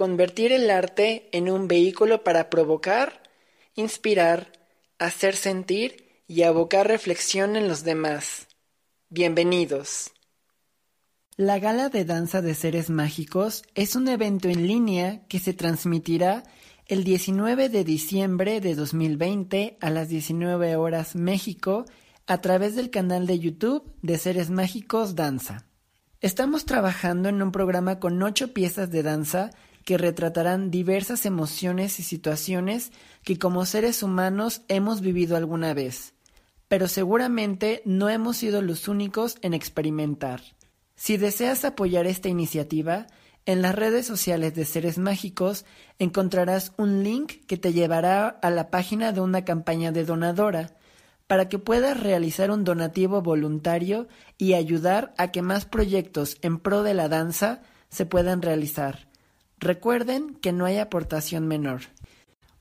convertir el arte en un vehículo para provocar, inspirar, hacer sentir y abocar reflexión en los demás. Bienvenidos. La Gala de Danza de Seres Mágicos es un evento en línea que se transmitirá el 19 de diciembre de 2020 a las 19 horas México a través del canal de YouTube de Seres Mágicos Danza. Estamos trabajando en un programa con ocho piezas de danza que retratarán diversas emociones y situaciones que como seres humanos hemos vivido alguna vez, pero seguramente no hemos sido los únicos en experimentar. Si deseas apoyar esta iniciativa, en las redes sociales de Seres Mágicos encontrarás un link que te llevará a la página de una campaña de donadora para que puedas realizar un donativo voluntario y ayudar a que más proyectos en pro de la danza se puedan realizar. Recuerden que no hay aportación menor.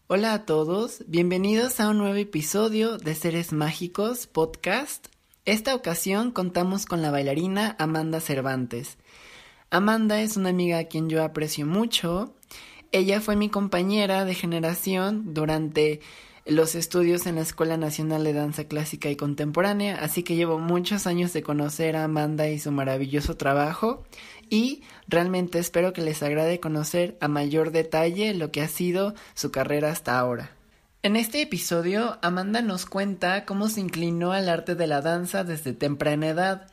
Hola a todos, bienvenidos a un nuevo episodio de Seres Mágicos Podcast. Esta ocasión contamos con la bailarina Amanda Cervantes. Amanda es una amiga a quien yo aprecio mucho. Ella fue mi compañera de generación durante los estudios en la Escuela Nacional de Danza Clásica y Contemporánea, así que llevo muchos años de conocer a Amanda y su maravilloso trabajo y realmente espero que les agrade conocer a mayor detalle lo que ha sido su carrera hasta ahora. En este episodio, Amanda nos cuenta cómo se inclinó al arte de la danza desde temprana edad,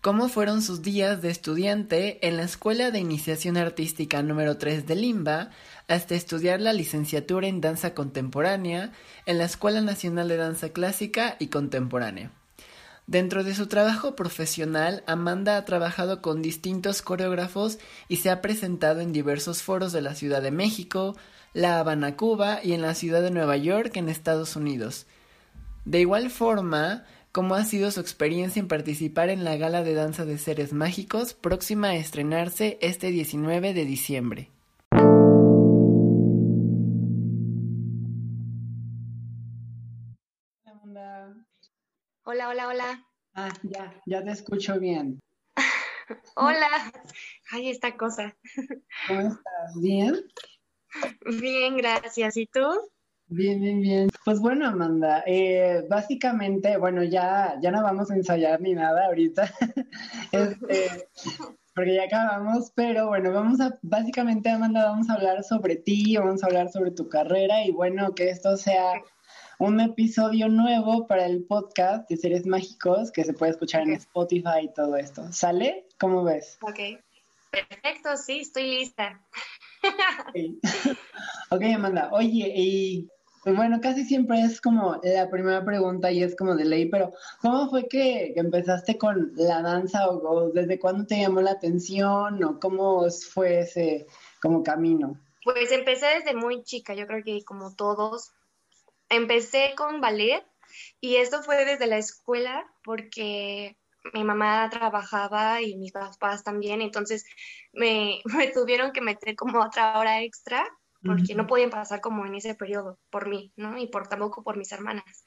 cómo fueron sus días de estudiante en la Escuela de Iniciación Artística número 3 de Limba, hasta estudiar la licenciatura en danza contemporánea en la Escuela Nacional de Danza Clásica y Contemporánea. Dentro de su trabajo profesional, Amanda ha trabajado con distintos coreógrafos y se ha presentado en diversos foros de la Ciudad de México, La Habana, Cuba y en la ciudad de Nueva York, en Estados Unidos. De igual forma, cómo ha sido su experiencia en participar en la Gala de Danza de Seres Mágicos, próxima a estrenarse este 19 de diciembre. Hola, hola, hola. Ah, ya, ya te escucho bien. hola. Ay, esta cosa. ¿Cómo estás? ¿Bien? Bien, gracias. ¿Y tú? Bien, bien, bien. Pues bueno, Amanda, eh, básicamente, bueno, ya, ya no vamos a ensayar ni nada ahorita, este, porque ya acabamos, pero bueno, vamos a, básicamente, Amanda, vamos a hablar sobre ti, vamos a hablar sobre tu carrera y bueno, que esto sea un episodio nuevo para el podcast de Seres Mágicos que se puede escuchar en Spotify y todo esto. ¿Sale? ¿Cómo ves? Ok. Perfecto, sí, estoy lista. ok, Amanda. Oye, y pues bueno, casi siempre es como la primera pregunta y es como de ley, pero ¿cómo fue que, empezaste con la danza o, desde cuándo te llamó la atención o cómo fue ese como camino? Pues empecé desde muy chica, yo creo que como todos, empecé con ballet y esto fue desde la escuela porque mi mamá trabajaba y mis papás también, entonces me, tuvieron que meter como otra hora extra porque no podían pasar como en ese periodo por mí, ¿no? Y por tampoco por mis hermanas.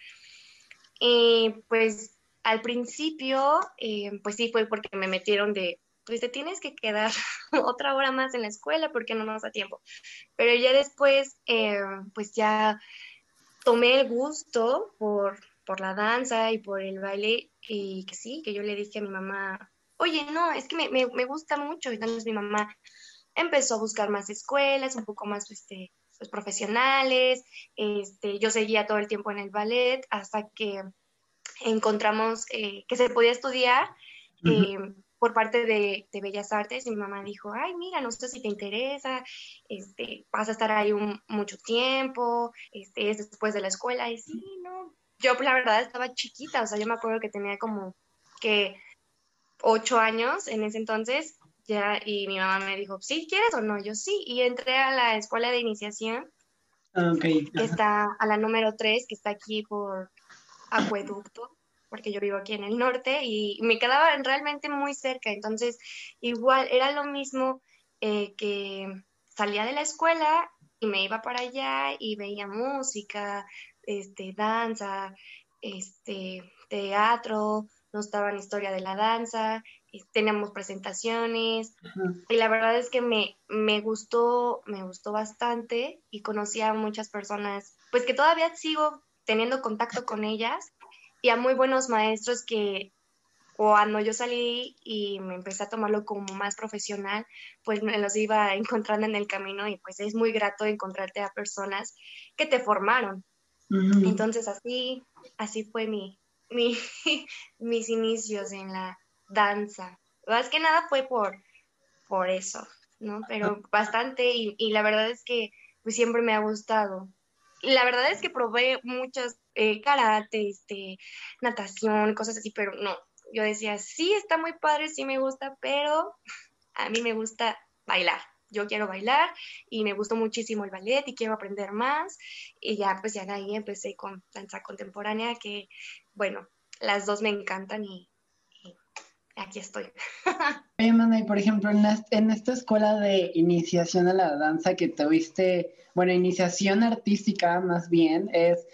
Y pues al principio, eh, pues sí fue porque me metieron de, pues te tienes que quedar otra hora más en la escuela porque no nos da tiempo. Pero ya después, eh, pues ya tomé el gusto por, por la danza y por el baile y que sí, que yo le dije a mi mamá, oye, no, es que me, me, me gusta mucho. Y entonces mi mamá empezó a buscar más escuelas, un poco más este, pues, profesionales. Este, yo seguía todo el tiempo en el ballet hasta que encontramos eh, que se podía estudiar por parte de, Bellas Artes y mi mamá dijo, ay, mira, no sé si te interesa, este, vas a estar ahí un, mucho tiempo, este, es después de la escuela, y sí, no, yo la verdad estaba chiquita, o sea, yo me acuerdo que tenía como que ocho años en ese entonces, ya, y mi mamá me dijo, ¿sí quieres o no? Yo sí, y entré a la escuela de iniciación. Ah, que está a la número 3, que está aquí por Acueducto, porque yo vivo aquí en el norte y me quedaba realmente muy cerca. Entonces, igual era lo mismo eh, que salía de la escuela y me iba para allá y veía música, este, danza, este, teatro, nos daban historia de la danza, teníamos presentaciones y la verdad es que me, me gustó, me gustó bastante y conocí a muchas personas, pues que todavía sigo teniendo contacto con ellas y a muy buenos maestros que cuando yo salí y me empecé a tomarlo como más profesional, pues me los iba encontrando en el camino y pues es muy grato encontrarte a personas que te formaron. Entonces así, así fue mi, mi, mis inicios en la danza. Más que nada fue por, por eso, ¿no? Pero bastante y, y la verdad es que pues siempre me ha gustado. La verdad es que probé muchas eh, karate, este, natación, cosas así, pero no, yo decía, sí, está muy padre, sí me gusta, pero a mí me gusta bailar. Yo quiero bailar y me gustó muchísimo el ballet y quiero aprender más. Y ya, pues ya de ahí empecé con danza contemporánea, que bueno, las dos me encantan y, aquí estoy. Oye, Mana, y por ejemplo, en, en esta escuela de iniciación a la danza que tuviste, bueno, iniciación artística más bien, es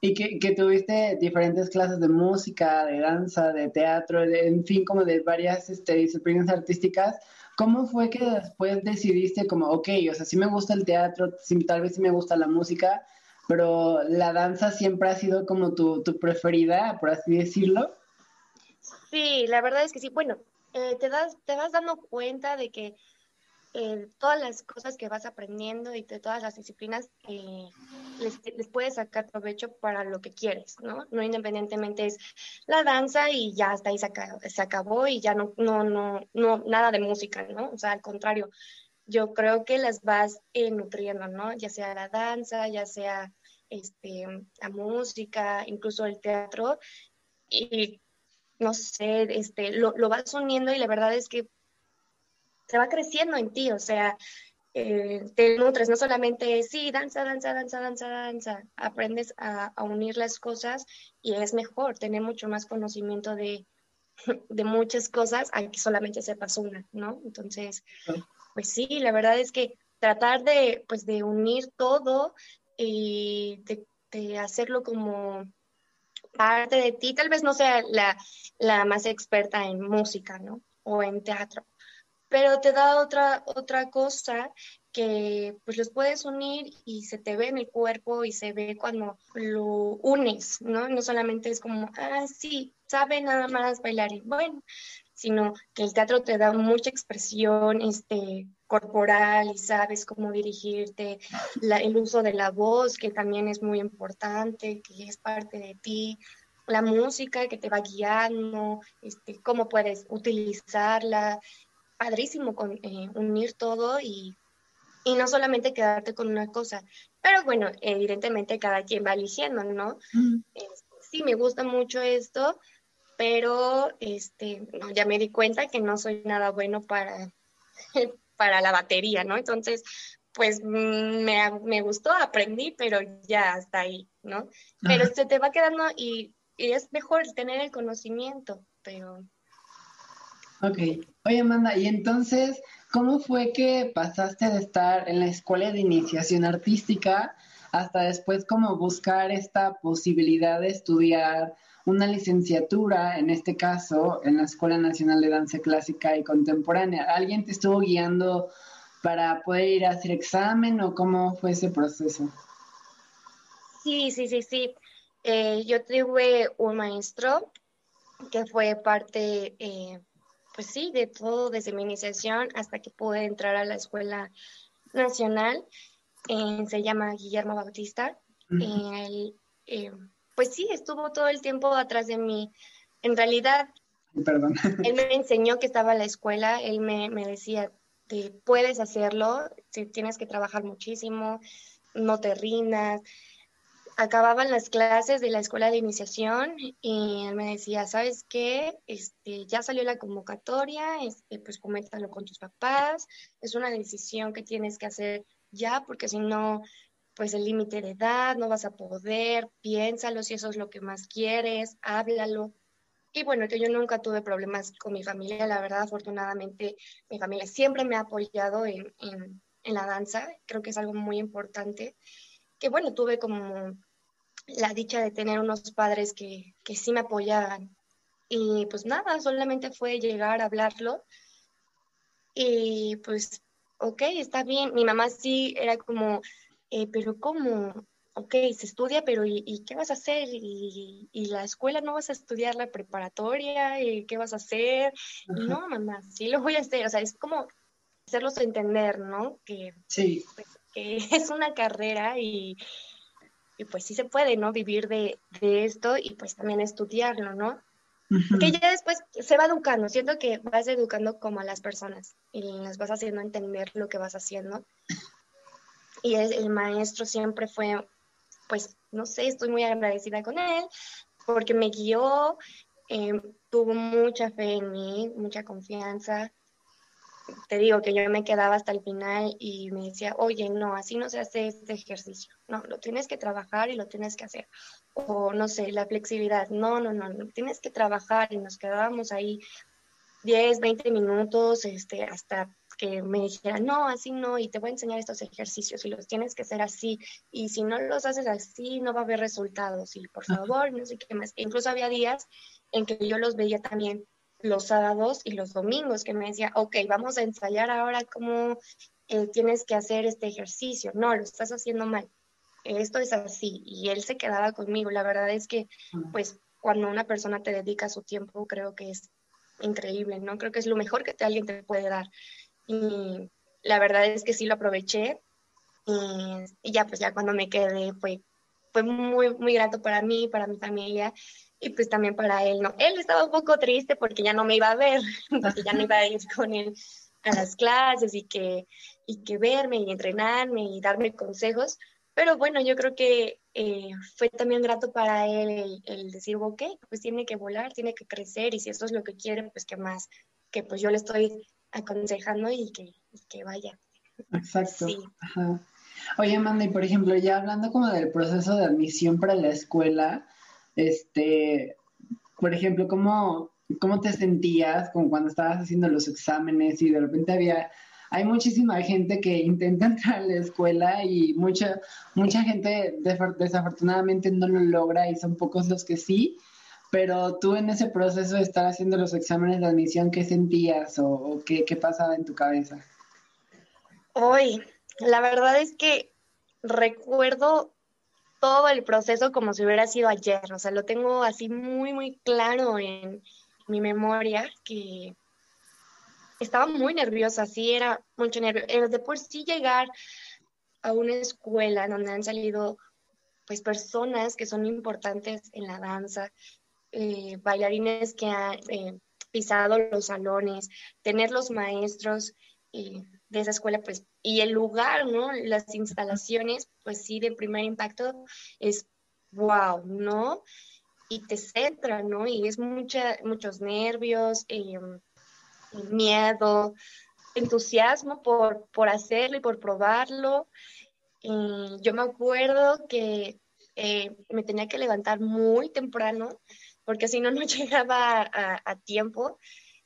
y que, que, tuviste diferentes clases de música, de danza, de teatro, en fin, como de varias este, disciplinas artísticas. ¿Cómo fue que después decidiste como, ok, o sea, sí me gusta el teatro, sí, tal vez sí me gusta la música, pero la danza siempre ha sido como tu, tu preferida, por así decirlo? Sí, la verdad es que sí. Bueno, eh, te, das, te vas dando cuenta de que eh, todas las cosas que vas aprendiendo y de todas las disciplinas eh, les, les, puedes sacar provecho para lo que quieres, ¿no? No independientemente es la danza y ya hasta ahí se, acabó y ya no, no, no, no, nada de música, ¿no? O sea, al contrario, yo creo que las vas eh, nutriendo, ¿no? Ya sea la danza, ya sea este, la música, incluso el teatro, y no sé, este, lo, lo vas uniendo y la verdad es que se va creciendo en ti, o sea, eh, te nutres, no solamente sí, danza, danza, danza, danza, danza, aprendes a, unir las cosas y es mejor tener mucho más conocimiento de, de muchas cosas a que solamente sepas una, ¿no? Entonces, pues sí, la verdad es que tratar de, pues, de unir todo y de, de hacerlo como parte de ti, tal vez no sea la, la más experta en música, ¿no? O en teatro, pero te da otra, otra cosa que pues los puedes unir y se te ve en el cuerpo y se ve cuando lo unes, ¿no? No solamente es como, ah, sí, sabe nada más bailar y bueno, sino que el teatro te da mucha expresión este, corporal y sabes cómo dirigirte, el uso de la voz, que también es muy importante, que es parte de ti, la música que te va guiando, este, cómo puedes utilizarla, padrísimo con, eh, unir todo y, y, no solamente quedarte con una cosa. Pero bueno, evidentemente cada quien va eligiendo, ¿no? sí, me gusta mucho esto, pero este, no, ya me di cuenta que no soy nada bueno para, para la batería, ¿no? Entonces, pues mm, me, me, gustó, aprendí, pero ya hasta ahí, ¿no? Pero se te va quedando y, y es mejor tener el conocimiento, pero Ok. Oye, Amanda, y entonces, ¿cómo fue que pasaste de estar en la escuela de iniciación artística hasta después como buscar esta posibilidad de estudiar una licenciatura, en este caso, en la Escuela Nacional de Danza Clásica y Contemporánea? ¿Alguien te estuvo guiando para poder ir a hacer examen o cómo fue ese proceso? Sí, sí, sí, sí. Eh, yo tuve un maestro que fue parte eh, pues sí, de todo, desde mi iniciación hasta que pude entrar a la escuela nacional. Eh, se llama Guillermo Bautista. Pues sí, estuvo todo el tiempo atrás de mí. En realidad, él me enseñó que estaba en la escuela, él me, me decía, te puedes hacerlo, tienes que trabajar muchísimo, no te rindas acababan las clases de la escuela de iniciación y él me decía, ¿sabes qué? Este, ya salió la convocatoria, este, pues coméntalo con tus papás, es una decisión que tienes que hacer ya porque si no pues el límite de edad, no vas a poder, piénsalo si eso es lo que más quieres, háblalo. Y bueno, que yo nunca tuve problemas con mi familia, la verdad, afortunadamente mi familia siempre me ha apoyado en, en, la danza, creo que es algo muy importante, que bueno, tuve como la dicha de tener unos padres que, que sí me apoyaban. Y pues nada, solamente fue llegar a hablarlo y pues, ok, está bien. Mi mamá sí era como, eh, pero ¿cómo? Ok, se estudia, pero ¿y, qué vas a hacer? ¿Y, la escuela no vas a estudiar la preparatoria? ¿Y qué vas a hacer? no, mamá, sí lo voy a hacer. O sea, es como hacerlos entender, ¿no? Que, sí. Pues, que es una carrera y, y, pues sí se puede, ¿no? Vivir de, de esto y pues también estudiarlo, ¿no? Que ya después se va educando, siento que vas educando como a las personas y las vas haciendo entender lo que vas haciendo. Y el maestro siempre fue, pues, no sé, estoy muy agradecida con él porque me guió, eh, tuvo mucha fe en mí, mucha confianza te digo que yo me quedaba hasta el final y me decía, oye, no, así no se hace este ejercicio. No, lo tienes que trabajar y lo tienes que hacer. O no sé, la flexibilidad. No, no, no, no tienes que trabajar y nos quedábamos ahí 10, 20 minutos este, hasta que me dijera, no, así no, y te voy a enseñar estos ejercicios y los tienes que hacer así. Y si no los haces así, no va a haber resultados. Y por favor, no sé qué más. incluso había días en que yo los veía también los sábados y los domingos, que me decía, ok, vamos a ensayar ahora cómo eh, tienes que hacer este ejercicio. No, lo estás haciendo mal. Esto es así. Y él se quedaba conmigo. La verdad es que, pues, cuando una persona te dedica su tiempo, creo que es increíble, ¿no? Creo que es lo mejor que alguien te puede dar. Y la verdad es que sí lo aproveché. Y, y ya, pues, ya cuando me quedé, fue, fue muy, muy grato para mí, para mi familia y pues también para él, ¿no? Él estaba un poco triste porque ya no me iba a ver, porque ya no iba a ir con él a las clases y que, y que verme y entrenarme y darme consejos, pero bueno, yo creo que eh, fue también grato para él el, decir, ok, pues tiene que volar, tiene que crecer y si eso es lo que quiere, pues que más, que pues yo le estoy aconsejando y que, que vaya. Exacto. Sí. Ajá. Oye, Amanda, y por ejemplo, ya hablando como del proceso de admisión para la escuela, este, por ejemplo, ¿cómo, cómo te sentías con cuando estabas haciendo los exámenes y de repente había, hay muchísima gente que intenta entrar a la escuela y mucha, mucha gente desafortunadamente no lo logra y son pocos los que sí, pero tú en ese proceso de estar haciendo los exámenes de admisión, ¿qué sentías o, qué, qué pasaba en tu cabeza? Hoy, la verdad es que recuerdo todo el proceso como si hubiera sido ayer, o sea, lo tengo así muy, muy claro en mi memoria que estaba muy nerviosa, sí, era mucho nervio. De por sí llegar a una escuela donde han salido pues personas que son importantes en la danza, eh, bailarines que han eh, pisado los salones, tener los maestros de esa escuela, pues, y el lugar, ¿no? Las instalaciones, pues sí, de primer impacto es wow, ¿no? Y te centra, ¿no? Y es mucha, muchos nervios, em, miedo, entusiasmo por, por hacerlo y por probarlo. yo me acuerdo que eh, me tenía que levantar muy temprano porque si no, no llegaba a, a tiempo.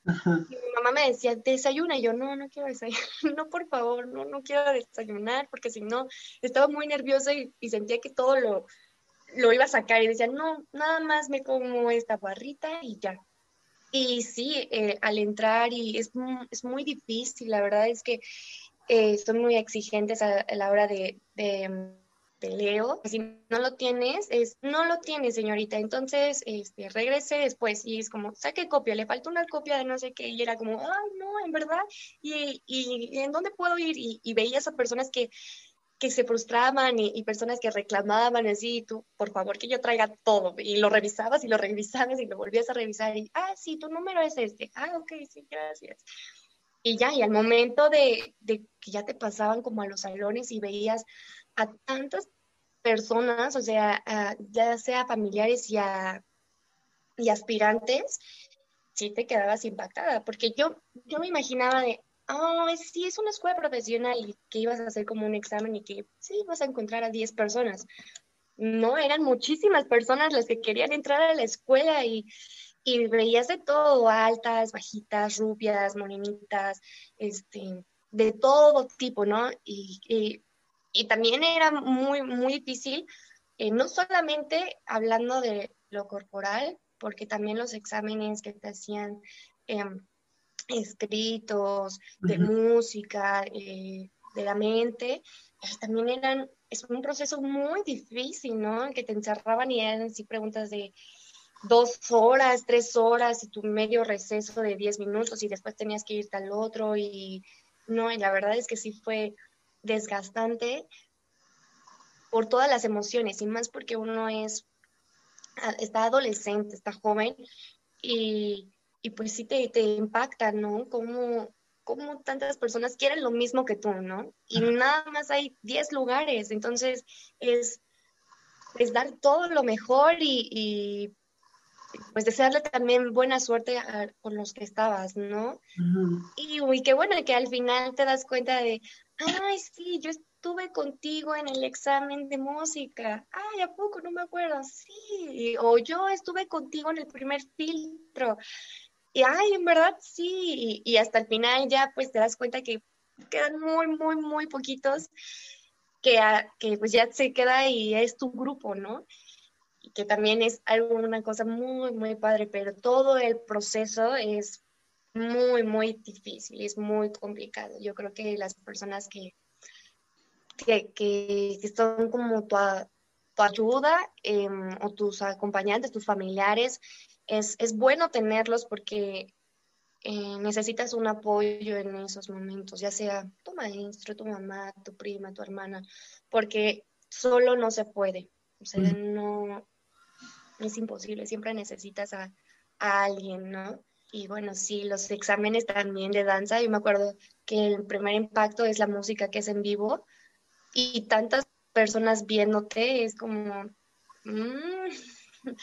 Mi mamá me decía, desayuna, y yo, no, no quiero desayunar, no, por favor, no, no quiero desayunar, porque si no, estaba muy nerviosa y, sentía que todo lo, lo iba a sacar, y decía, no, nada más me como esta barrita y ya. Y sí, eh, al entrar, y es, es, muy difícil, la verdad es que eh, son muy exigentes a, la hora de leo, si no lo tienes, es, no lo tienes, señorita, entonces, este, regrese después, y es como, saque copia, le falta una copia de no sé qué, y era como, ay, no, en verdad, y, y ¿en dónde puedo ir? Y, y veías a personas que, que se frustraban y, personas que reclamaban así, tú, por favor, que yo traiga todo, y lo revisabas y lo revisabas y lo volvías a revisar, y, ah, sí, tu número es este, ah, ok, sí, gracias. Y ya, y al momento de, de que ya te pasaban como a los salones y veías a tantas personas, o sea, ya sea familiares y, y aspirantes, sí te quedabas impactada, porque yo, yo me imaginaba de, oh, sí, es una escuela profesional y que ibas a hacer como un examen y que sí, vas a encontrar a 10 personas. No, eran muchísimas personas las que querían entrar a la escuela y, y veías de todo, altas, bajitas, rubias, morenitas, este, de todo tipo, ¿no? También era muy, muy difícil, eh, no solamente hablando de lo corporal, porque también los exámenes que te hacían em, escritos, de música, eh, de la mente, también eran, es un proceso muy difícil, ¿no? Que te encerraban y eran así preguntas de dos horas, tres horas y tu medio receso de diez minutos y después tenías que irte al otro y no, y la verdad es que sí fue desgastante por todas las emociones y más porque uno es, está adolescente, está joven y, y pues sí te, te impacta, ¿no? Como, como tantas personas quieren lo mismo que tú, ¿no? Y nada más hay 10 lugares, entonces es, es dar todo lo mejor y, y pues desearle también buena suerte con los que estabas, ¿no? Y uy, qué bueno que al final te das cuenta de, ay, sí, yo estuve contigo en el examen de música. Ay, ¿a poco? No me acuerdo. Sí. O yo estuve contigo en el primer filtro. Y ay, en verdad sí. Y, hasta el final ya pues te das cuenta que quedan muy, muy, muy poquitos que, que pues ya se queda y es tu grupo, ¿no? que también es algo, una cosa muy, muy padre, pero todo el proceso es muy, muy difícil, es muy complicado. Yo creo que las personas que, que, que, son como tu, tu ayuda em, o tus acompañantes, tus familiares, es, es bueno tenerlos porque eh, necesitas un apoyo en esos momentos, ya sea tu maestro, tu mamá, tu prima, tu hermana, porque solo no se puede. O sea, no, es imposible, siempre necesitas a, alguien, ¿no? Y bueno, sí, los exámenes también de danza, yo me acuerdo que el primer impacto es la música que es en vivo y tantas personas viéndote, es como, mm,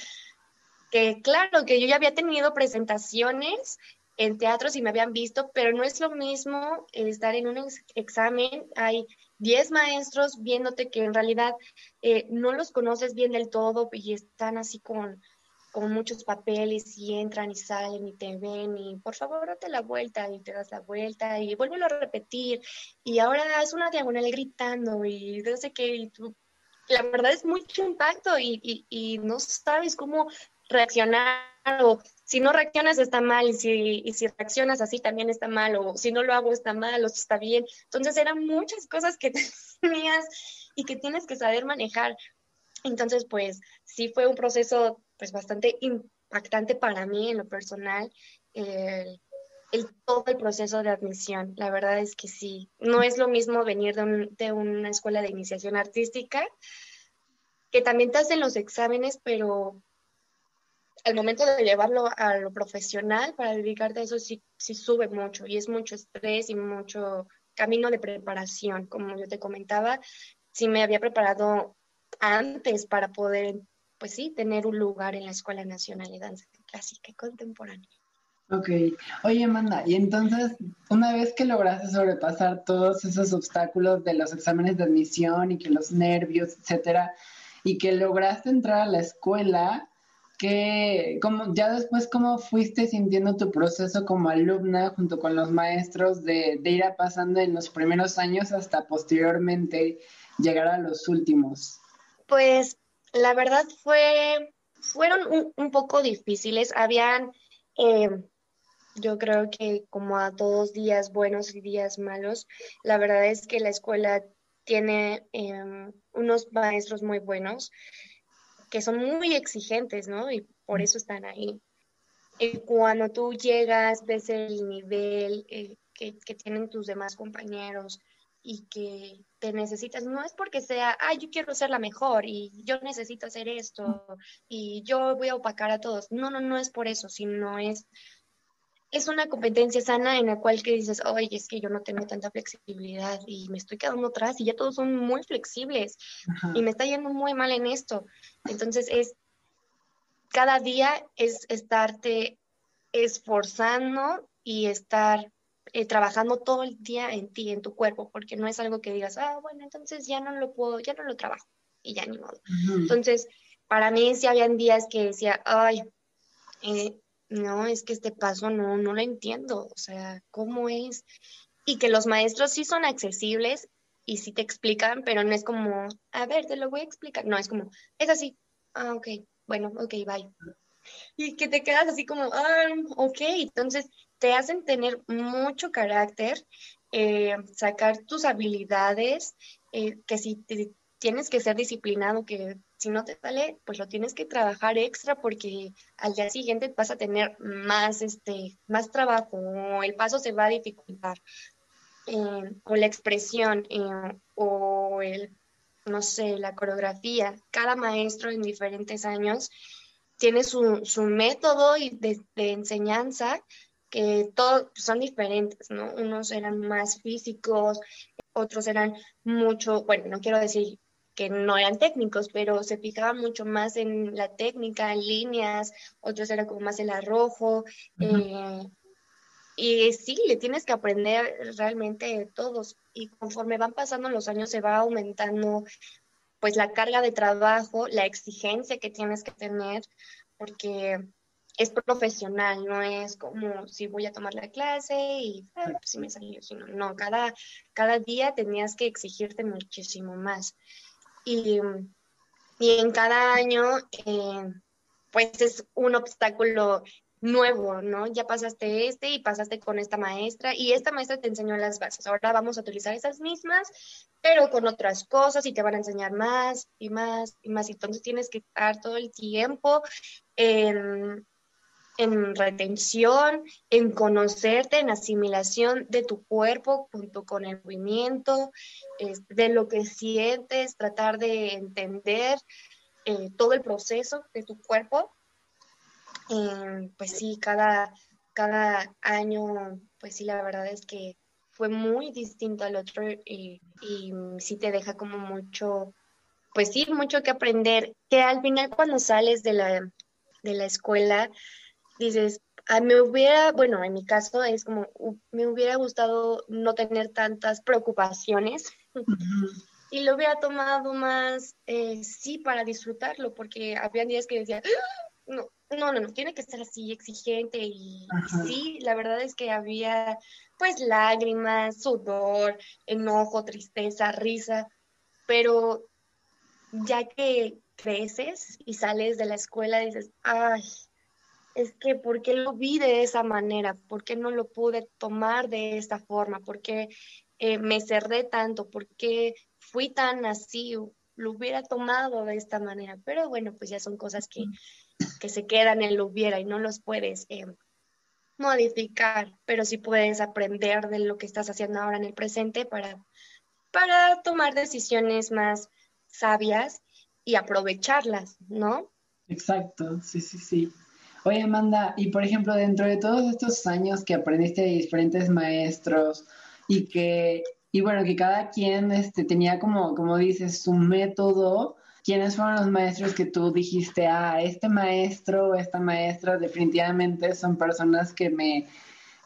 que claro, que yo ya había tenido presentaciones en teatros y me habían visto, pero no es lo mismo estar en un examen, hay 10 maestros viéndote que en realidad eh, no los conoces bien del todo y están así con, con muchos papeles y entran y salen y te ven y por favor date la vuelta y te das la vuelta y vuélvelo a repetir y ahora es una diagonal gritando y no sé qué la verdad es mucho impacto y, y, y no sabes cómo reaccionar o si no reaccionas está mal y si, y si reaccionas así también está mal o si no lo hago está mal o está bien. Entonces eran muchas cosas que tenías y que tienes que saber manejar. Entonces, pues sí fue un proceso pues bastante impactante para mí en lo personal. El, todo el proceso de admisión. La verdad es que sí, no es lo mismo venir de, de, una escuela de iniciación artística, que también te hacen los exámenes, pero al momento de llevarlo a lo profesional, para dedicarte a eso, sí, sí sube mucho y es mucho estrés y mucho camino de preparación. Como yo te comentaba, sí me había preparado antes para poder, pues sí, tener un lugar en la Escuela Nacional de Danza Clásica y Contemporánea. Ok. Oye, Amanda, y entonces, una vez que lograste sobrepasar todos esos obstáculos de los exámenes de admisión y que los nervios, etcétera, y que lograste entrar a la escuela, que, como, ya después, ¿cómo fuiste sintiendo tu proceso como alumna junto con los maestros de, de ir pasando en los primeros años hasta posteriormente llegar a los últimos? Pues la verdad fue, fueron un, poco difíciles. Habían, eh, yo creo que como a todos días buenos y días malos, la verdad es que la escuela tiene em, unos maestros muy buenos que son muy exigentes, ¿no? Y por eso están ahí. Y cuando tú llegas, ves el nivel eh, que, que, tienen tus demás compañeros y que te necesitas, no es porque sea, ay, yo quiero ser la mejor y yo necesito hacer esto y yo voy a opacar a todos. No, no, no es por eso, sino es es una competencia sana en la cual que dices, oye, es que yo no tengo tanta flexibilidad y me estoy quedando atrás y ya todos son muy flexibles y me está yendo muy mal en esto. Entonces es, cada día es estarte esforzando y estar eh, trabajando todo el día en ti, en tu cuerpo, porque no es algo que digas, ah, bueno, entonces ya no lo puedo, ya no lo trabajo y ya ni modo. Entonces, para mí sí habían días que decía, ay, eh, no, es que este paso no, no lo entiendo, o sea, ¿cómo es? Y que los maestros sí son accesibles y sí te explican, pero no es como, a ver, te lo voy a explicar, no, es como, es así, ah, ok, bueno, ok, bye. Y que te quedas así como, ah, ok, entonces te hacen tener mucho carácter, eh, sacar tus habilidades, eh, que si tienes que ser disciplinado, que si no te sale, pues lo tienes que trabajar extra porque al día siguiente vas a tener más, este, más trabajo o el paso se va a dificultar. Eh, o la expresión o el, no sé, la coreografía. Cada maestro en diferentes años tiene su, su método de, de enseñanza que todos son diferentes, ¿no? Unos eran más físicos, otros eran mucho, bueno, no quiero decir que no eran técnicos, pero se fijaban mucho más en la técnica, en líneas, otros eran como más el arrojo. Eh, y sí, le tienes que aprender realmente todos. Y conforme van pasando los años se va aumentando pues la carga de trabajo, la exigencia que tienes que tener, porque es profesional, no es como si voy a tomar la clase y ah, pues si me salió, sino no, cada, cada día tenías que exigirte muchísimo más. Y, y en cada año, eh, pues es un obstáculo nuevo, ¿no? Ya pasaste este y pasaste con esta maestra y esta maestra te enseñó las bases. Ahora vamos a utilizar esas mismas, pero con otras cosas y te van a enseñar más y más y más. Entonces tienes que estar todo el tiempo en, en retención, en conocerte, en asimilación de tu cuerpo junto con el movimiento, de lo que sientes, tratar de entender eh, todo el proceso de tu cuerpo. Eh, pues sí, cada, cada año, pues sí, la verdad es que fue muy distinto al otro y, y sí te deja como mucho, pues sí, mucho que aprender, que al final cuando sales de la, de la escuela, dices, a me hubiera, bueno, en mi caso es como, me hubiera gustado no tener tantas preocupaciones y lo hubiera tomado más, eh, sí, para disfrutarlo, porque había días que decía, ah, no, no, no, no, tiene que estar así exigente y, sí, la verdad es que había pues lágrimas, sudor, enojo, tristeza, risa, pero ya que creces y sales de la escuela dices, ay, es que ¿por qué lo vi de esa manera? ¿Por qué no lo pude tomar de esta forma? ¿Por qué eh, me cerré tanto? ¿Por qué fui tan así? Lo hubiera tomado de esta manera. Pero bueno, pues ya son cosas que, que se quedan en lo hubiera y no los puedes eh, modificar, pero sí puedes aprender de lo que estás haciendo ahora en el presente para, para tomar decisiones más sabias y aprovecharlas, ¿no? Exacto, sí, sí, sí. Oye, Amanda, y por ejemplo, dentro de todos estos años que aprendiste de diferentes maestros y que, y bueno, que cada quien este, tenía como, como dices, su método, ¿quiénes fueron los maestros que tú dijiste, ah, este maestro o esta maestra definitivamente son personas que me,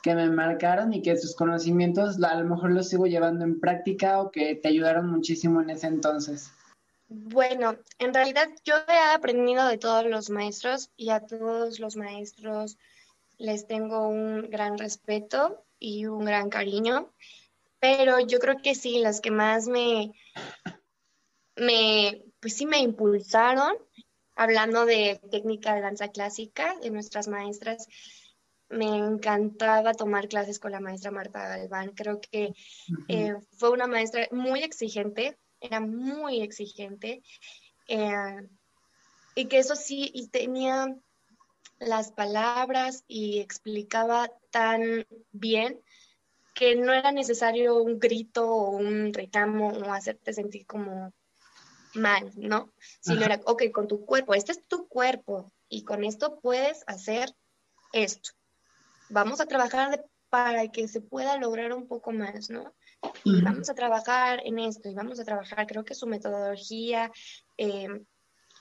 que me marcaron y que sus conocimientos a lo mejor los sigo llevando en práctica o que te ayudaron muchísimo en ese entonces? Bueno, en realidad yo he aprendido de todos los maestros y a todos los maestros les tengo un gran respeto y un gran cariño, pero yo creo que sí, las que más me, me, pues sí me impulsaron, hablando de técnica de danza clásica, de nuestras maestras, me encantaba tomar clases con la maestra Marta Galván. Creo que eh, fue una maestra muy exigente, era muy exigente. Eh, y que eso sí, y tenía las palabras y explicaba tan bien que no era necesario un grito o un recamo o hacerte sentir como mal, ¿no? Sino era, ok, con tu cuerpo, este es tu cuerpo y con esto puedes hacer esto. Vamos a trabajar para que se pueda lograr un poco más, ¿no? y vamos a trabajar en esto y vamos a trabajar, creo que su metodología eh,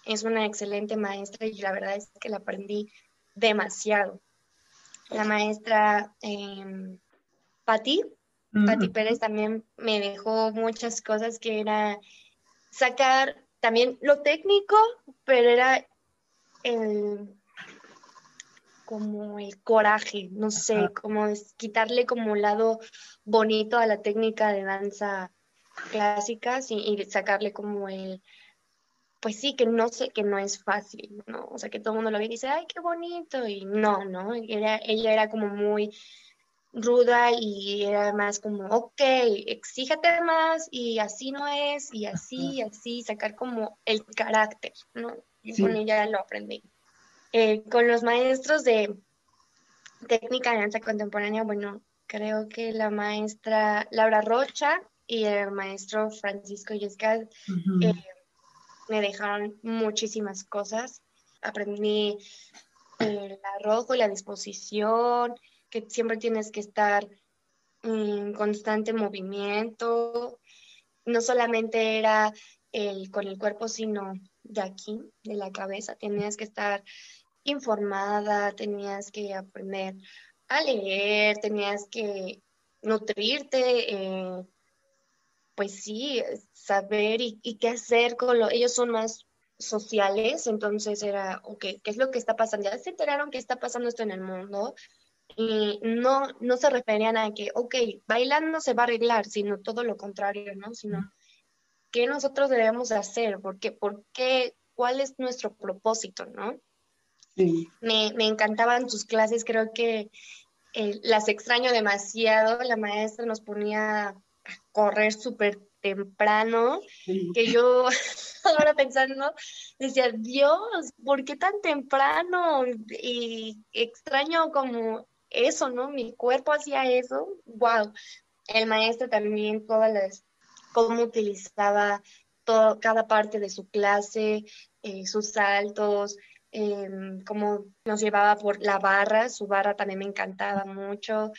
es una excelente maestra y la verdad es que la aprendí demasiado. La maestra em, Pati. Pati Pérez también me dejó muchas cosas que era sacar también lo técnico, pero era el como el coraje, no sé, como es quitarle como un lado bonito a la técnica de danza clásica y, sacarle como el, pues sí, que no sé, que no es fácil, ¿no? O sea, que todo el mundo lo ve y dice, ay, qué bonito, y no, ¿no? ella era como muy ruda y era más como, ok, exíjate más y así no es, y así, y así, sacar como el carácter, ¿no? Y con ella lo aprendí. Eh, con los maestros de técnica de danza contemporánea, bueno, creo que la maestra Laura Rocha y el maestro Francisco Yescal eh, me dejaron muchísimas cosas. Aprendí el arrojo, la disposición, que siempre tienes que estar en constante movimiento. No solamente era el, con el cuerpo, sino de aquí, de la cabeza. Tenías que estar informada, tenías que aprender a leer, tenías que nutrirte, eh, pues sí, saber y, qué hacer con lo, ellos son más sociales, entonces era, ok, ¿qué es lo que está pasando? Ya se enteraron que está pasando esto en el mundo y no, no se referían a que, ok, bailando se va a arreglar, sino todo lo contrario, ¿no? Sino, ¿qué nosotros debemos hacer? ¿Por qué? ¿Por qué? ¿Cuál es nuestro propósito, no? Me, me, encantaban sus clases, creo que eh, las extraño demasiado. La maestra nos ponía a correr súper temprano, que yo ahora pensando decía, Dios, ¿por qué tan temprano? Y extraño como eso, ¿no? Mi cuerpo hacía eso. Wow. El maestro también, todas las, cómo utilizaba todo, cada parte de su clase, eh, sus saltos, Em, cómo nos llevaba por la barra, su barra también me encantaba mucho,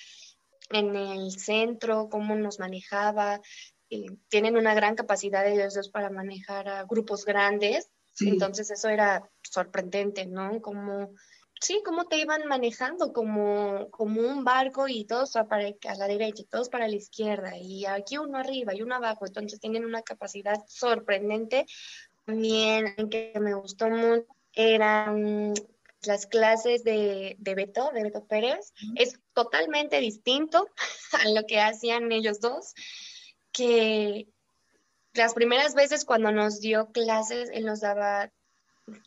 en el centro, cómo nos manejaba. Eh, tienen una gran capacidad ellos dos para manejar a grupos grandes, entonces eso era sorprendente, ¿no? Como, sí, cómo te iban manejando como, como un barco y todos para a la derecha y todos para la izquierda y aquí uno arriba y uno abajo, entonces tienen una capacidad sorprendente. También que me gustó mucho eran las clases de, de Beto, de Beto Pérez. Es totalmente distinto a lo que hacían ellos dos, que las primeras veces cuando nos dio clases, él nos daba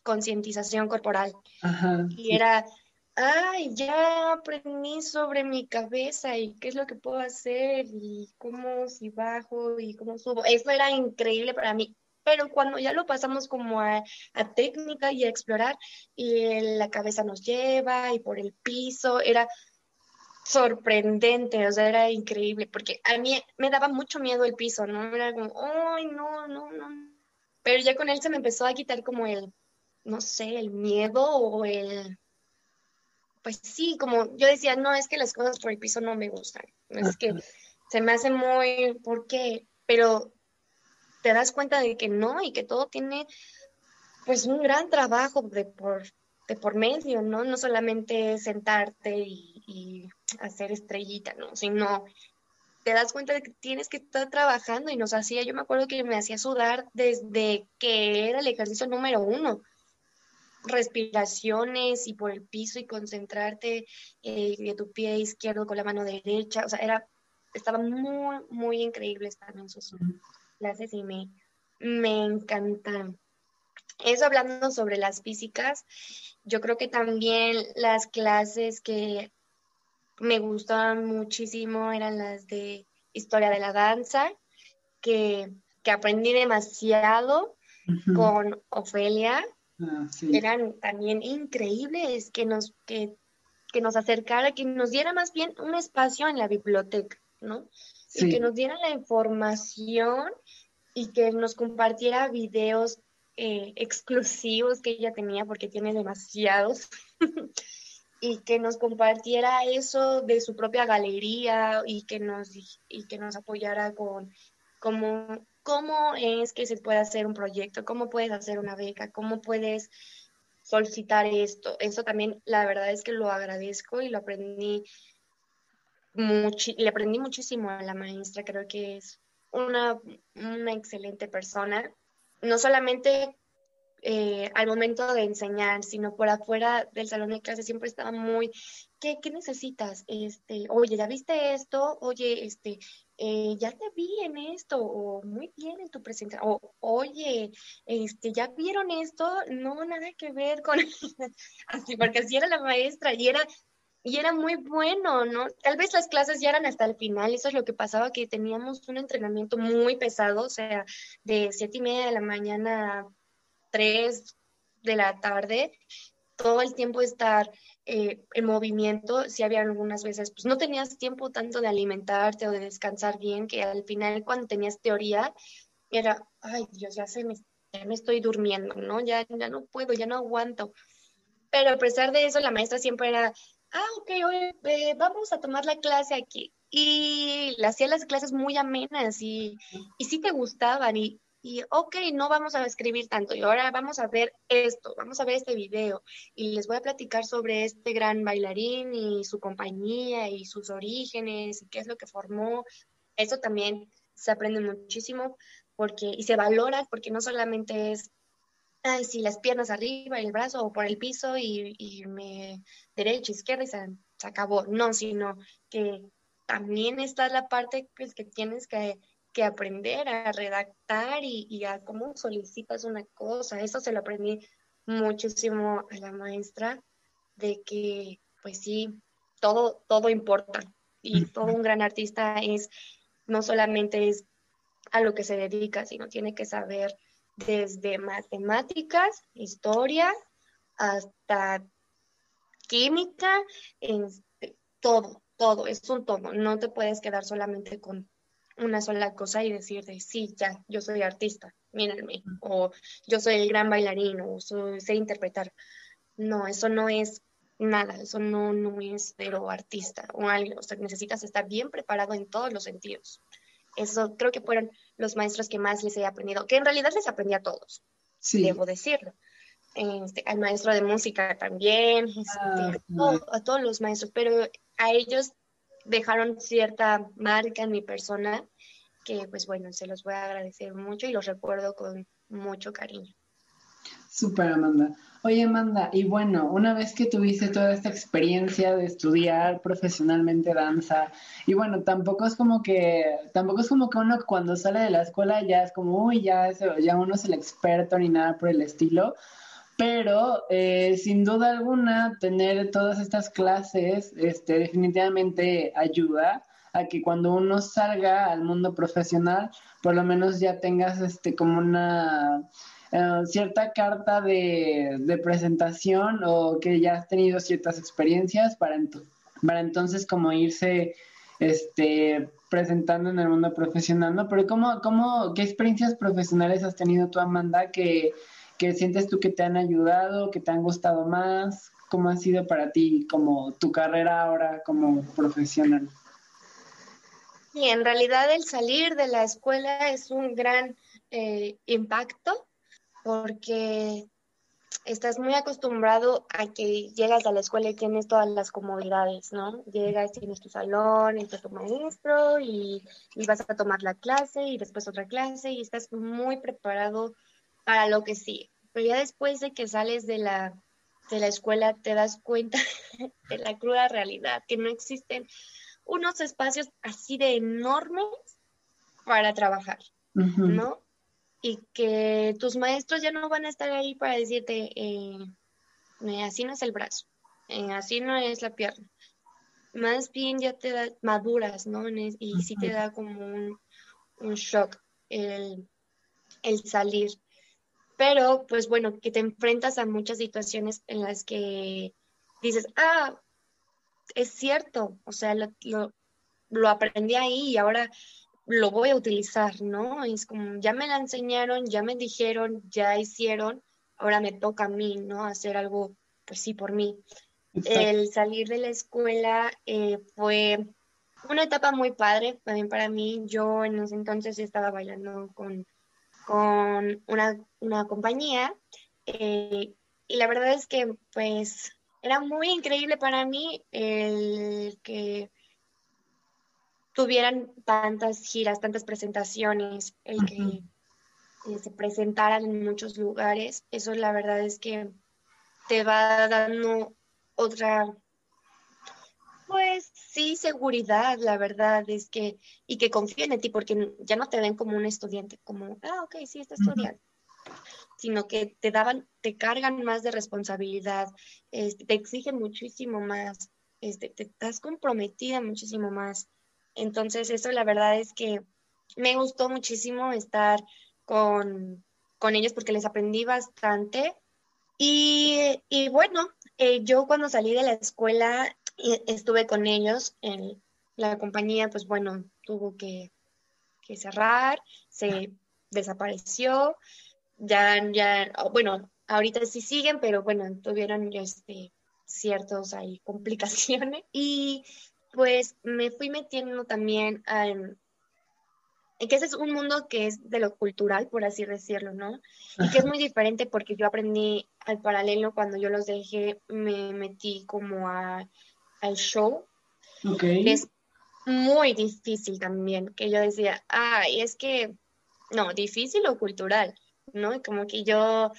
concientización corporal. y era, ay, ya aprendí sobre mi cabeza y qué es lo que puedo hacer y cómo si bajo y cómo subo. Eso era increíble para mí pero cuando ya lo pasamos como a, técnica y a explorar, y la cabeza nos lleva y por el piso, era sorprendente, o sea, era increíble, porque a mí me daba mucho miedo el piso, ¿no? Era como, ay, no, no, no. Pero ya con él se me empezó a quitar como el, no sé, el miedo o el, pues sí, como yo decía, no, es que las cosas por el piso no me gustan, es que se me hace muy, ¿por qué? Pero te das cuenta de que no y que todo tiene pues un gran trabajo de por, de por medio, ¿no? No solamente sentarte y, hacer estrellita, ¿no? Sino te das cuenta de que tienes que estar trabajando y nos hacía, yo me acuerdo que me hacía sudar desde que era el ejercicio número uno, respiraciones y por el piso y concentrarte eh, de tu pie izquierdo con la mano derecha, o sea, era, estaba muy, muy increíble también sus, clases y me, me encantan. Eso hablando sobre las físicas, yo creo que también las clases que me gustaban muchísimo eran las de historia de la danza, que, aprendí demasiado con Ofelia. Ah, eran también increíbles que nos, que, que nos acercara, que nos diera más bien un espacio en la biblioteca, ¿no? y que nos diera la información y que nos compartiera videos eh, exclusivos que ella tenía, porque tiene demasiados, y que nos compartiera eso de su propia galería y que nos, y que nos apoyara con cómo, cómo es que se puede hacer un proyecto, cómo puedes hacer una beca, cómo puedes solicitar esto. Eso también, la verdad es que lo agradezco y lo aprendí le aprendí muchísimo a la maestra, creo que es una, una excelente persona, no solamente eh, al momento de enseñar, sino por afuera del salón de clase siempre estaba muy, ¿qué, qué necesitas? Este, oye, ¿ya viste esto? Oye, este, eh, ya te vi en esto, o muy bien en tu presentación, o oye, este, ¿ya vieron esto? No, nada que ver con, así, porque así era la maestra, y era, y era muy bueno, ¿no? Tal vez las clases ya eran hasta el final, eso es lo que pasaba, que teníamos un entrenamiento muy pesado, o sea, de siete y media de la mañana tres de la tarde, todo el tiempo estar eh, en movimiento, si había algunas veces, pues no tenías tiempo tanto de alimentarte o de descansar bien, que al final cuando tenías teoría, era, ay Dios, ya, se me, me estoy durmiendo, ¿no? Ya, ya no puedo, ya no aguanto. Pero a pesar de eso, la maestra siempre era, ah, ok, hoy eh, vamos a tomar la clase aquí. Y hacía las clases muy amenas y, y sí te gustaban y, y, ok, no vamos a escribir tanto y ahora vamos a ver esto, vamos a ver este video y les voy a platicar sobre este gran bailarín y su compañía y sus orígenes y qué es lo que formó. Eso también se aprende muchísimo porque, y se valora porque no solamente es ay, sí, las piernas arriba y el brazo o por el piso y, y me derecha, izquierda y se, acabó. No, sino que también está la parte pues, que tienes que, que aprender a redactar y, y, a cómo solicitas una cosa. Eso se lo aprendí muchísimo a la maestra, de que, pues sí, todo, todo importa. Y todo un gran artista es, no solamente es a lo que se dedica, sino tiene que saber desde matemáticas, historia, hasta química, este, todo, todo, es un todo. No te puedes quedar solamente con una sola cosa y decirte, sí, ya, yo soy artista, mírenme, o yo soy el gran bailarín, o sé interpretar. No, eso no es nada, eso no, no es pero artista o algo. O sea, necesitas estar bien preparado en todos los sentidos. Eso creo que fueron los maestros que más les he aprendido, que en realidad les aprendí a todos, debo decirlo. Este, al maestro de música también, este, ah, a, todos los maestros, pero a ellos dejaron cierta marca en mi persona que pues bueno, se los voy a agradecer mucho y los recuerdo con mucho cariño. Súper, Amanda. Oye, Amanda, y bueno, una vez que tuviste toda esta experiencia de estudiar profesionalmente danza, y bueno, tampoco es como que, tampoco es como que uno cuando sale de la escuela ya es como, uy, ya, ya uno es el experto ni nada por el estilo, pero eh, sin duda alguna tener todas estas clases este, definitivamente ayuda a que cuando uno salga al mundo profesional, por lo menos ya tengas este como una eh, cierta carta de, presentación o que ya has tenido ciertas experiencias para, para entonces como irse este, presentando en el mundo profesional, ¿no? Pero ¿cómo, cómo, ¿qué experiencias profesionales has tenido tú, Amanda, que, que sientes tú que te han ayudado, que te han gustado más? ¿Cómo ha sido para ti como tu carrera ahora como profesional? Sí, en realidad el salir de la escuela es un gran eh, impacto porque estás muy acostumbrado a que llegas a la escuela y tienes todas las comodidades, ¿no? Llegas, tienes tu salón, entra tu maestro y, vas a tomar la clase y después otra clase y estás muy preparado para lo que sí. Pero ya después de que sales de la, de la escuela te das cuenta de la cruda realidad, que no existen unos espacios así de enormes para trabajar, ¿no? y que tus maestros ya no van a estar ahí para decirte, eh, eh, así no es el brazo, eh, así no es la pierna. Más bien ya te da maduras, ¿no? Y sí te da como un, shock el, el salir. Pero, pues bueno, que te enfrentas a muchas situaciones en las que dices, ah, es cierto, o sea, lo, lo, lo aprendí ahí y ahora lo voy a utilizar, ¿no? Es como, ya me la enseñaron, ya me dijeron, ya hicieron, ahora me toca a mí, ¿no? Hacer algo, pues sí, por mí. El salir de la escuela eh, fue una etapa muy padre también para mí. Yo en ese entonces estaba bailando con, con una, una compañía eh, y la verdad es que pues era muy increíble para mí el que tuvieran tantas giras, tantas presentaciones, el que se presentaran en muchos lugares, eso la verdad es que te va dando otra, pues sí, seguridad, la verdad es que, y que confíen en ti, porque ya no te ven como un estudiante, como, ah, ok, sí, está estudiando, sino que te daban, te cargan más de responsabilidad, este, te exigen muchísimo más, este, te estás comprometida muchísimo más. Entonces, eso la verdad es que me gustó muchísimo estar con, ellos porque les aprendí bastante. Y, bueno, eh, yo cuando salí de la escuela estuve con ellos en la compañía, pues bueno, tuvo que, cerrar, se desapareció, ya, ya, bueno, ahorita sí siguen, pero bueno, tuvieron este, ciertos ahí complicaciones. Y pues me fui metiendo también en, que ese es un mundo que es de lo cultural, por así decirlo, ¿no? Y que es muy diferente porque yo aprendí al paralelo cuando yo los dejé, me metí como a, al show. Okay. Es muy difícil también, que yo decía, ay, es que, no, difícil o cultural, ¿no? Y como que yo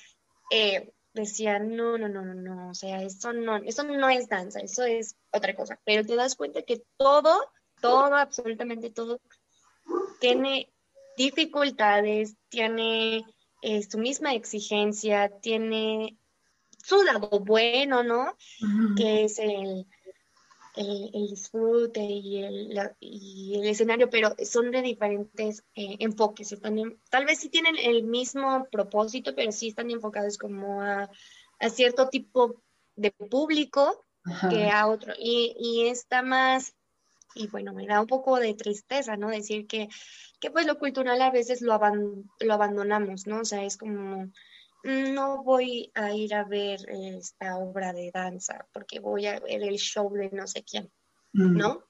eh, decía, no, no, no, no, no, o sea, eso no, eso no es danza, eso es otra cosa. Pero te das cuenta que todo, todo, absolutamente todo, tiene dificultades, tiene eh, su misma exigencia, tiene su lado bueno, ¿no? Que es el, el, disfrute y el, y el, escenario, pero son de diferentes eh, enfoques. Están tal vez sí tienen el mismo propósito, pero sí están enfocados como a, a cierto tipo de público que a otro. Y, y está más, y bueno, me da un poco de tristeza, ¿no? Decir que, que pues lo cultural a veces lo, lo abandonamos, ¿no? O sea, es como no voy a ir a ver esta obra de danza porque voy a ver el show de no sé quién, mm. ¿no?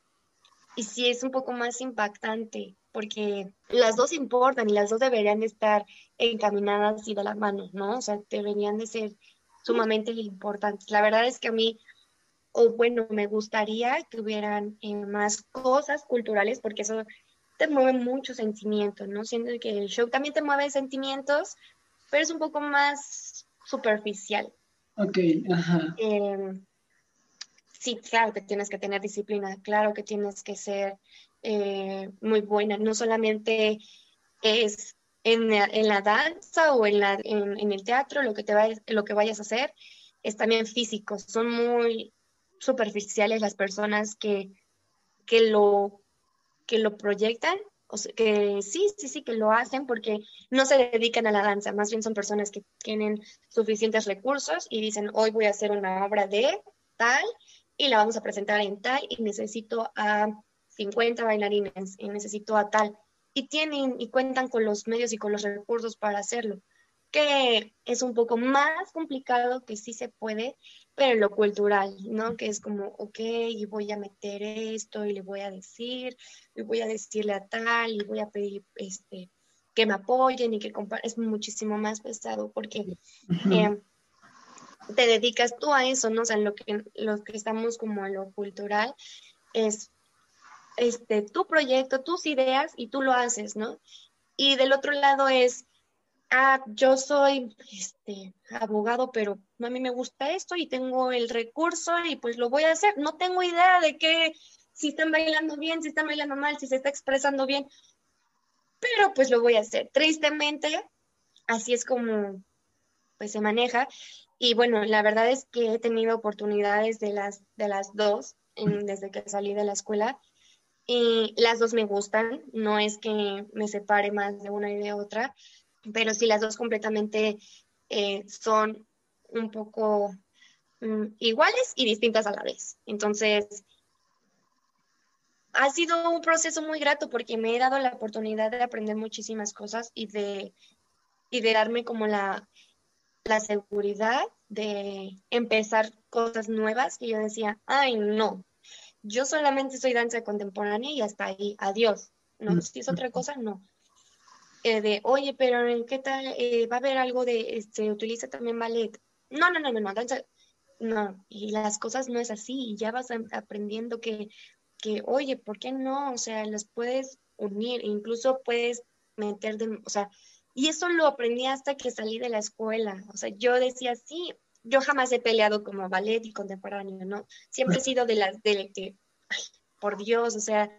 Y sí es un poco más impactante porque las dos importan y las dos deberían estar encaminadas y de la mano, ¿no? O sea, deberían de ser sumamente importantes. La verdad es que a mí, o bueno, me gustaría que hubieran eh, más cosas culturales porque eso te mueve muchos sentimientos, ¿no? Siendo que el show también te mueve sentimientos, pero es un poco más superficial. Ok, ajá. Em, sí, claro que tienes que tener disciplina, claro que tienes que ser eh, muy buena, no solamente es en, la danza o en, la, en, el teatro lo que, te lo que vayas a hacer, es también físico, son muy superficiales las personas que, que, lo, que lo proyectan o sea, que sí, sí, sí, que lo hacen porque no se dedican a la danza, más bien son personas que tienen suficientes recursos y dicen, hoy voy a hacer una obra de tal y la vamos a presentar en tal y necesito a 50 bailarines y necesito a tal. Y tienen y cuentan con los medios y con los recursos para hacerlo que es un poco más complicado, que sí se puede, pero en lo cultural, ¿no? Que es como, ok, y voy a meter esto y le voy a decir, y voy a decirle a tal, y voy a pedir este, que me apoyen y que es muchísimo más pesado porque eh, te dedicas tú a eso, ¿no? O sea, lo que, lo que estamos como en lo cultural es este, tu proyecto, tus ideas y tú lo haces, ¿no? Y del otro lado es ah, yo soy este, abogado, pero a mí me gusta esto y tengo el recurso y pues lo voy a hacer. No tengo idea de qué, si están bailando bien, si están bailando mal, si se está expresando bien, pero pues lo voy a hacer. Tristemente, así es como pues se maneja. Y bueno, la verdad es que he tenido oportunidades de las, de las dos desde que salí de la escuela y las dos me gustan, no es que me separe más de una y de otra, pero sí las dos completamente eh, son un poco mm, iguales y distintas a la vez. Entonces, ha sido un proceso muy grato porque me he dado la oportunidad de aprender muchísimas cosas y de, y de darme como la, la seguridad de empezar cosas nuevas que yo decía, ay, no, yo solamente soy danza contemporánea y hasta ahí, adiós. No, mm. si es otra cosa, no. Eh, de, oye, pero ¿qué tal? Eh, ¿Va a haber algo de, este, utiliza también ballet? No, no, no, no, no, no, y las cosas no es así, y ya vas aprendiendo que, que, oye, ¿por qué no? O sea, las puedes unir, incluso puedes meter de, o sea, y eso lo aprendí hasta que salí de la escuela. O sea, yo decía, sí, yo jamás he peleado como ballet y contemporáneo, ¿no? Siempre he sido de las de que, por Dios, o sea,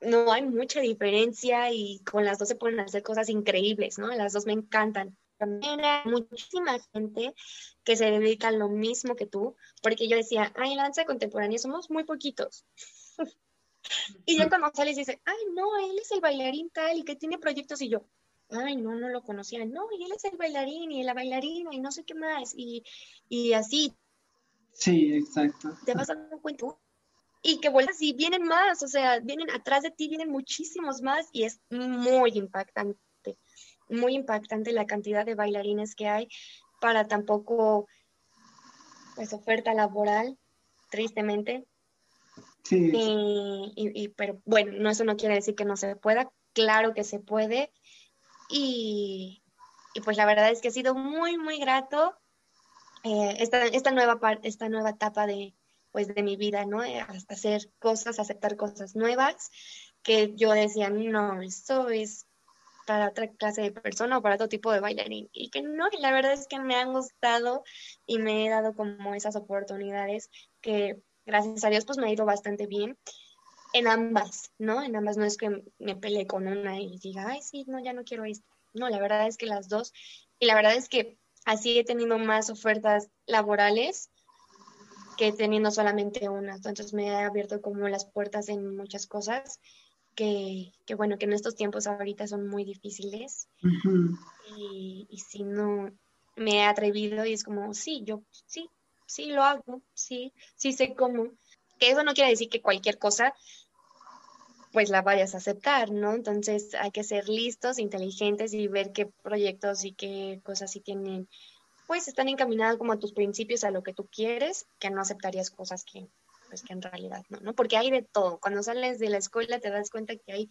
no hay mucha diferencia y con las dos se pueden hacer cosas increíbles, ¿no? Las dos me encantan. También hay muchísima gente que se dedica a lo mismo que tú, porque yo decía, ay, la danza contemporánea somos muy poquitos. y ya cuando sales dice, ay, no, él es el bailarín tal y que tiene proyectos y yo, ay, no, no lo conocía, no, y él es el bailarín y la bailarina y no sé qué más, y, y así. Sí, exacto. Te vas dando cuenta y que vuelvas y vienen más, o sea, vienen atrás de ti, vienen muchísimos más y es muy impactante, muy impactante la cantidad de bailarines que hay para tampoco, pues, oferta laboral, tristemente. Sí. Y, pero bueno, no, eso no quiere decir que no se pueda, claro que se puede. Y, y pues la verdad es que ha sido muy, muy grato eh, esta, esta, nueva esta nueva etapa de, pues de mi vida, ¿no? Eh, hacer cosas, aceptar cosas nuevas, que yo decía, no, esto es para otra clase de persona o para otro tipo de bailarín. Y que no, la verdad es que me han gustado y me he dado como esas oportunidades que gracias a Dios pues me ha ido bastante bien en ambas, ¿no? En ambas no es que me peleé con una y diga, ay, sí, no, ya no quiero esto. No, la verdad es que las dos, y la verdad es que así he tenido más ofertas laborales que teniendo solamente una. Entonces me ha abierto como las puertas en muchas cosas que, que bueno, que en estos tiempos ahorita son muy difíciles. y, y, si no, me he atrevido y es como, sí, yo sí, sí lo hago, sí, sí sé cómo. Que eso no quiere decir que cualquier cosa pues la vayas a aceptar, ¿no? Entonces hay que ser listos, inteligentes y ver qué proyectos y qué cosas sí tienen pues están encaminadas como a tus principios, a lo que tú quieres, que no aceptarías cosas que, pues que en realidad no, ¿no? Porque hay de todo. Cuando sales de la escuela te das cuenta que hay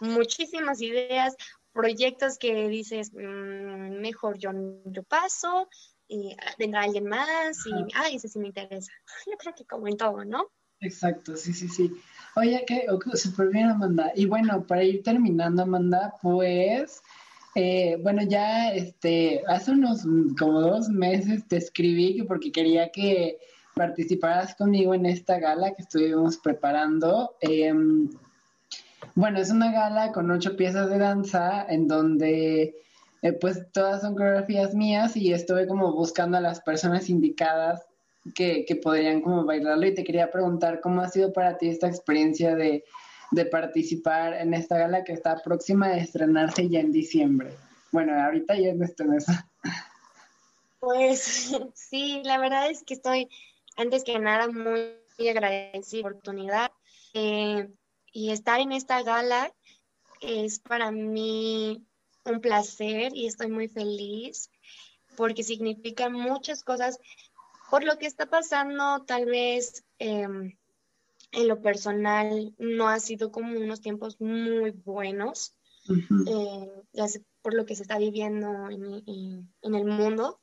muchísimas ideas, proyectos que dices, mm, mejor yo, yo paso, y vendrá alguien más, y, ay, ese sí me interesa. Yo creo que como en todo, ¿no? Exacto, sí, sí, sí. Oye, que súper bien, Amanda. Y bueno, para ir terminando, Amanda, pues eh, bueno, ya este, hace unos como dos meses te escribí porque quería que participaras conmigo en esta gala que estuvimos preparando. Em, bueno, es una gala con ocho piezas de danza en donde eh, pues todas son coreografías mías y estuve como buscando a las personas indicadas que, que podrían como bailarlo y te quería preguntar cómo ha sido para ti esta experiencia de de participar en esta gala que está próxima a estrenarse ya en diciembre. Bueno, ahorita ya este mes. Pues sí, la verdad es que estoy, antes que nada, muy agradecida por la oportunidad. Eh, y estar en esta gala es para mí un placer y estoy muy feliz porque significa muchas cosas por lo que está pasando tal vez em, en lo personal no ha sido como unos tiempos muy buenos, eh, por lo que se está viviendo en, el mundo.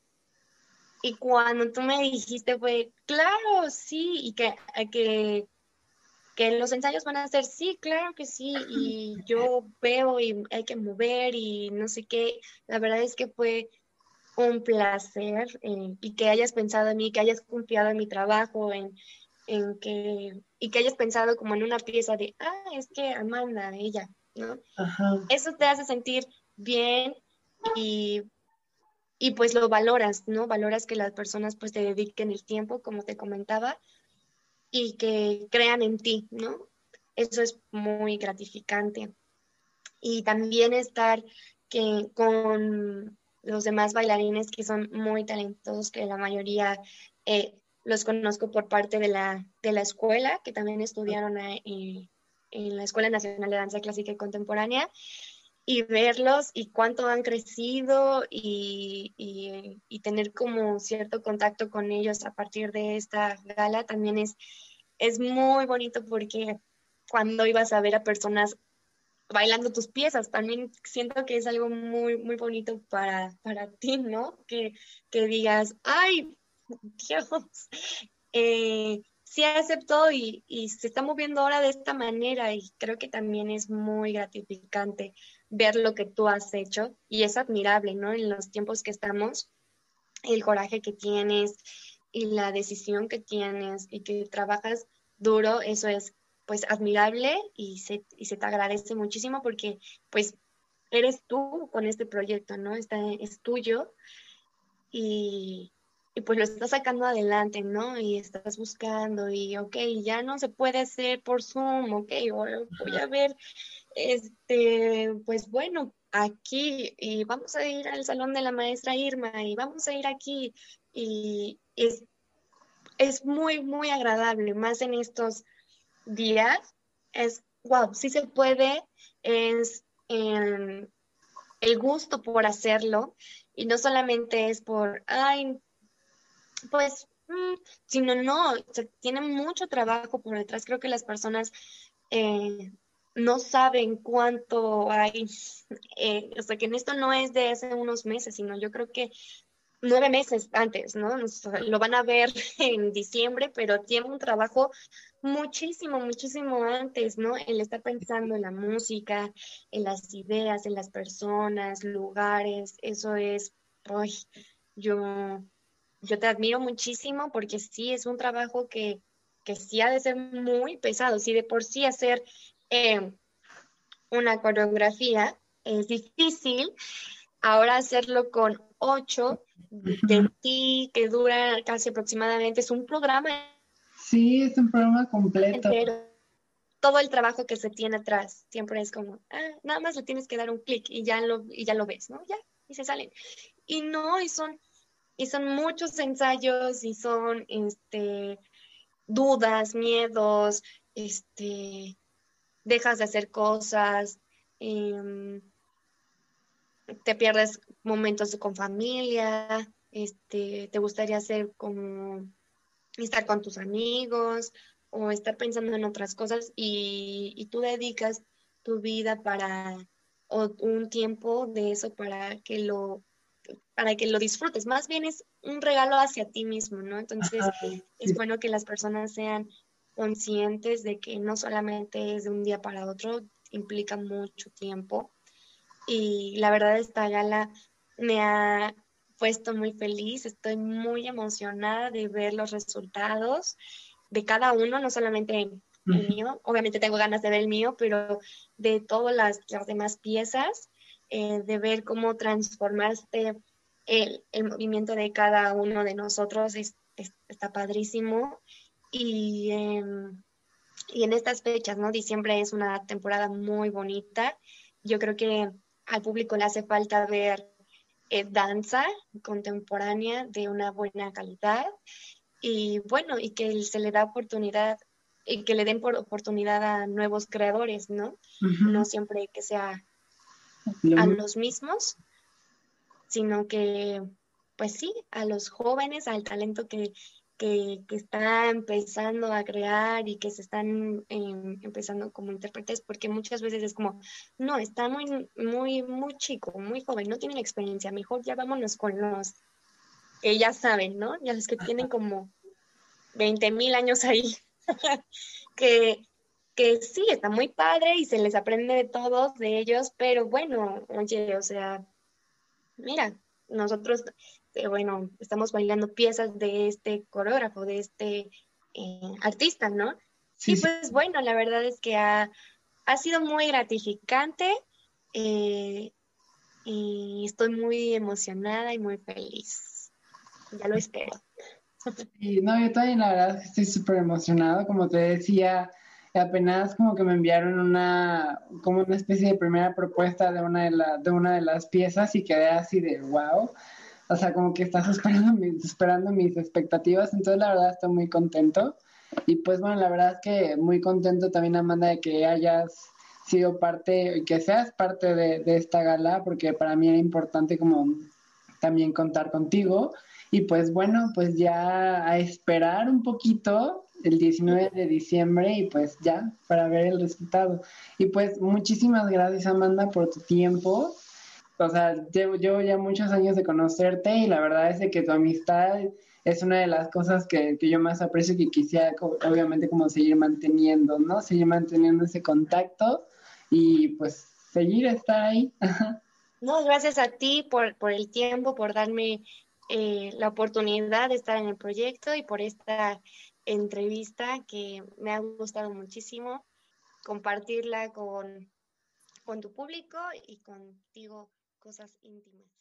Y cuando tú me dijiste fue, claro, sí, y que, que, que los ensayos van a ser, sí, claro que sí, y yo veo y hay que mover y no sé qué, la verdad es que fue un placer eh, y que hayas pensado en mí, que hayas confiado en mi trabajo, en, en que, y que hayas pensado como en una pieza de, ah, es que Amanda, ella, ¿no? Eso te hace sentir bien y, y pues lo valoras, ¿no? Valoras que las personas pues te dediquen el tiempo, como te comentaba, y que crean en ti, ¿no? Eso es muy gratificante. Y también estar que con los demás bailarines que son muy talentosos, que la mayoría eh, los conozco por parte de la, de la escuela, que también estudiaron en la Escuela Nacional de Danza Clásica y Contemporánea, y verlos y cuánto han crecido y, y, tener como cierto contacto con ellos a partir de esta gala también es, es muy bonito porque cuando ibas a ver a personas bailando tus piezas. También siento que es algo muy, muy bonito para, para ti, ¿no? Que, que digas, ay, Dios, eh, sí aceptó y, y se está moviendo ahora de esta manera y creo que también es muy gratificante ver lo que tú has hecho y es admirable, ¿no? En los tiempos que estamos, el coraje que tienes y la decisión que tienes y que trabajas duro, eso es pues admirable y se, y se te agradece muchísimo porque pues eres tú con este proyecto, ¿no? Está, es tuyo y, y pues lo estás sacando adelante, ¿no? Y estás buscando y, ok, ya no se puede hacer por Zoom, ok, voy a ver, este, pues bueno, aquí y vamos a ir al salón de la maestra Irma y vamos a ir aquí y es, es muy, muy agradable, más en estos días, es, wow, sí se puede, es el gusto por hacerlo y no solamente es por, ay, pues, mm, sino no, se tiene mucho trabajo por detrás. Creo que las personas eh, no saben cuánto hay, eh, o sea, que en esto no es de hace unos meses, sino yo creo que nueve meses antes, ¿no? lo van a ver en diciembre, pero tiene un trabajo muchísimo, muchísimo antes, ¿no? El estar pensando en la música, en las ideas, en las personas, lugares, eso es, uy, yo yo te admiro muchísimo porque sí es un trabajo que, que sí ha de ser muy pesado. Si de por sí hacer eh, una coreografía es difícil, ahora hacerlo con ocho de ti que dura casi aproximadamente, es un programa. Sí, es un programa completo. Todo el trabajo que se tiene atrás siempre es como, ah, nada más le tienes que dar un clic y ya lo, y ya lo ves, ¿no? Ya, y se salen. Y no, y son y son muchos ensayos y son este, dudas, miedos, este, dejas de hacer cosas, em, te pierdes momentos con familia, este, te gustaría hacer como estar con tus amigos o estar pensando en otras cosas y, y tú dedicas tu vida para o un tiempo de eso para que lo para que lo disfrutes. Más bien es un regalo hacia ti mismo, ¿no? Entonces es bueno que las personas sean conscientes de que no solamente es de un día para otro, implica mucho tiempo. Y la verdad esta gala me ha puesto muy feliz, estoy muy emocionada de ver los resultados de cada uno, no solamente el mío, obviamente tengo ganas de ver el mío, pero de todas las, las demás piezas eh, de ver cómo transformaste el, el, movimiento de cada uno de nosotros, está padrísimo. Y, y en estas fechas, ¿no? Diciembre es una temporada muy bonita. Yo creo que al público le hace falta ver eh, danza contemporánea de una buena calidad y bueno, y que se le da oportunidad y que le den por oportunidad a nuevos creadores, ¿no? No siempre que sea a los mismos, sino que, pues sí, a los jóvenes, al talento que, que, está empezando a crear y que se están em, empezando como intérpretes, porque muchas veces es como, no, está muy, muy, muy chico, muy joven, no tienen experiencia, mejor ya vámonos con los que ya saben, ¿no? Ya los que tienen como 20 mil años ahí, que, que sí, está muy padre y se les aprende de todos, de ellos, pero bueno, oye, o sea, mira, nosotros, eh, bueno, estamos bailando piezas de este coreógrafo, de este eh, artista, ¿no? Sí, y pues bueno, la verdad es que ha, sido muy gratificante eh, y estoy muy emocionada y muy feliz. Ya lo espero. Y no, yo también la verdad estoy súper emocionado, como te decía, apenas como que me enviaron una, como una especie de primera propuesta de una de, la, de una de las piezas y quedé así de wow. O sea, como que estás esperando mis, esperando mis expectativas, entonces la verdad estoy muy contento. Y pues bueno, la verdad es que muy contento también, Amanda, de que hayas sido parte, que seas parte de, de esta gala, porque para mí era importante como también contar contigo. Y pues bueno, pues ya a esperar un poquito el 19 de diciembre y pues ya, para ver el resultado. Y pues muchísimas gracias Amanda por tu tiempo. O sea, llevo, ya muchos años de conocerte y la verdad es que tu amistad es una de las cosas que, que yo más aprecio y que quisiera, obviamente, como seguir manteniendo, ¿no? Seguir manteniendo ese contacto y pues seguir estar ahí. No, gracias a ti por, por el tiempo, por darme eh, la oportunidad de estar en el proyecto y por esta entrevista que me ha gustado muchísimo compartirla con, con tu público y contigo cosas íntimas.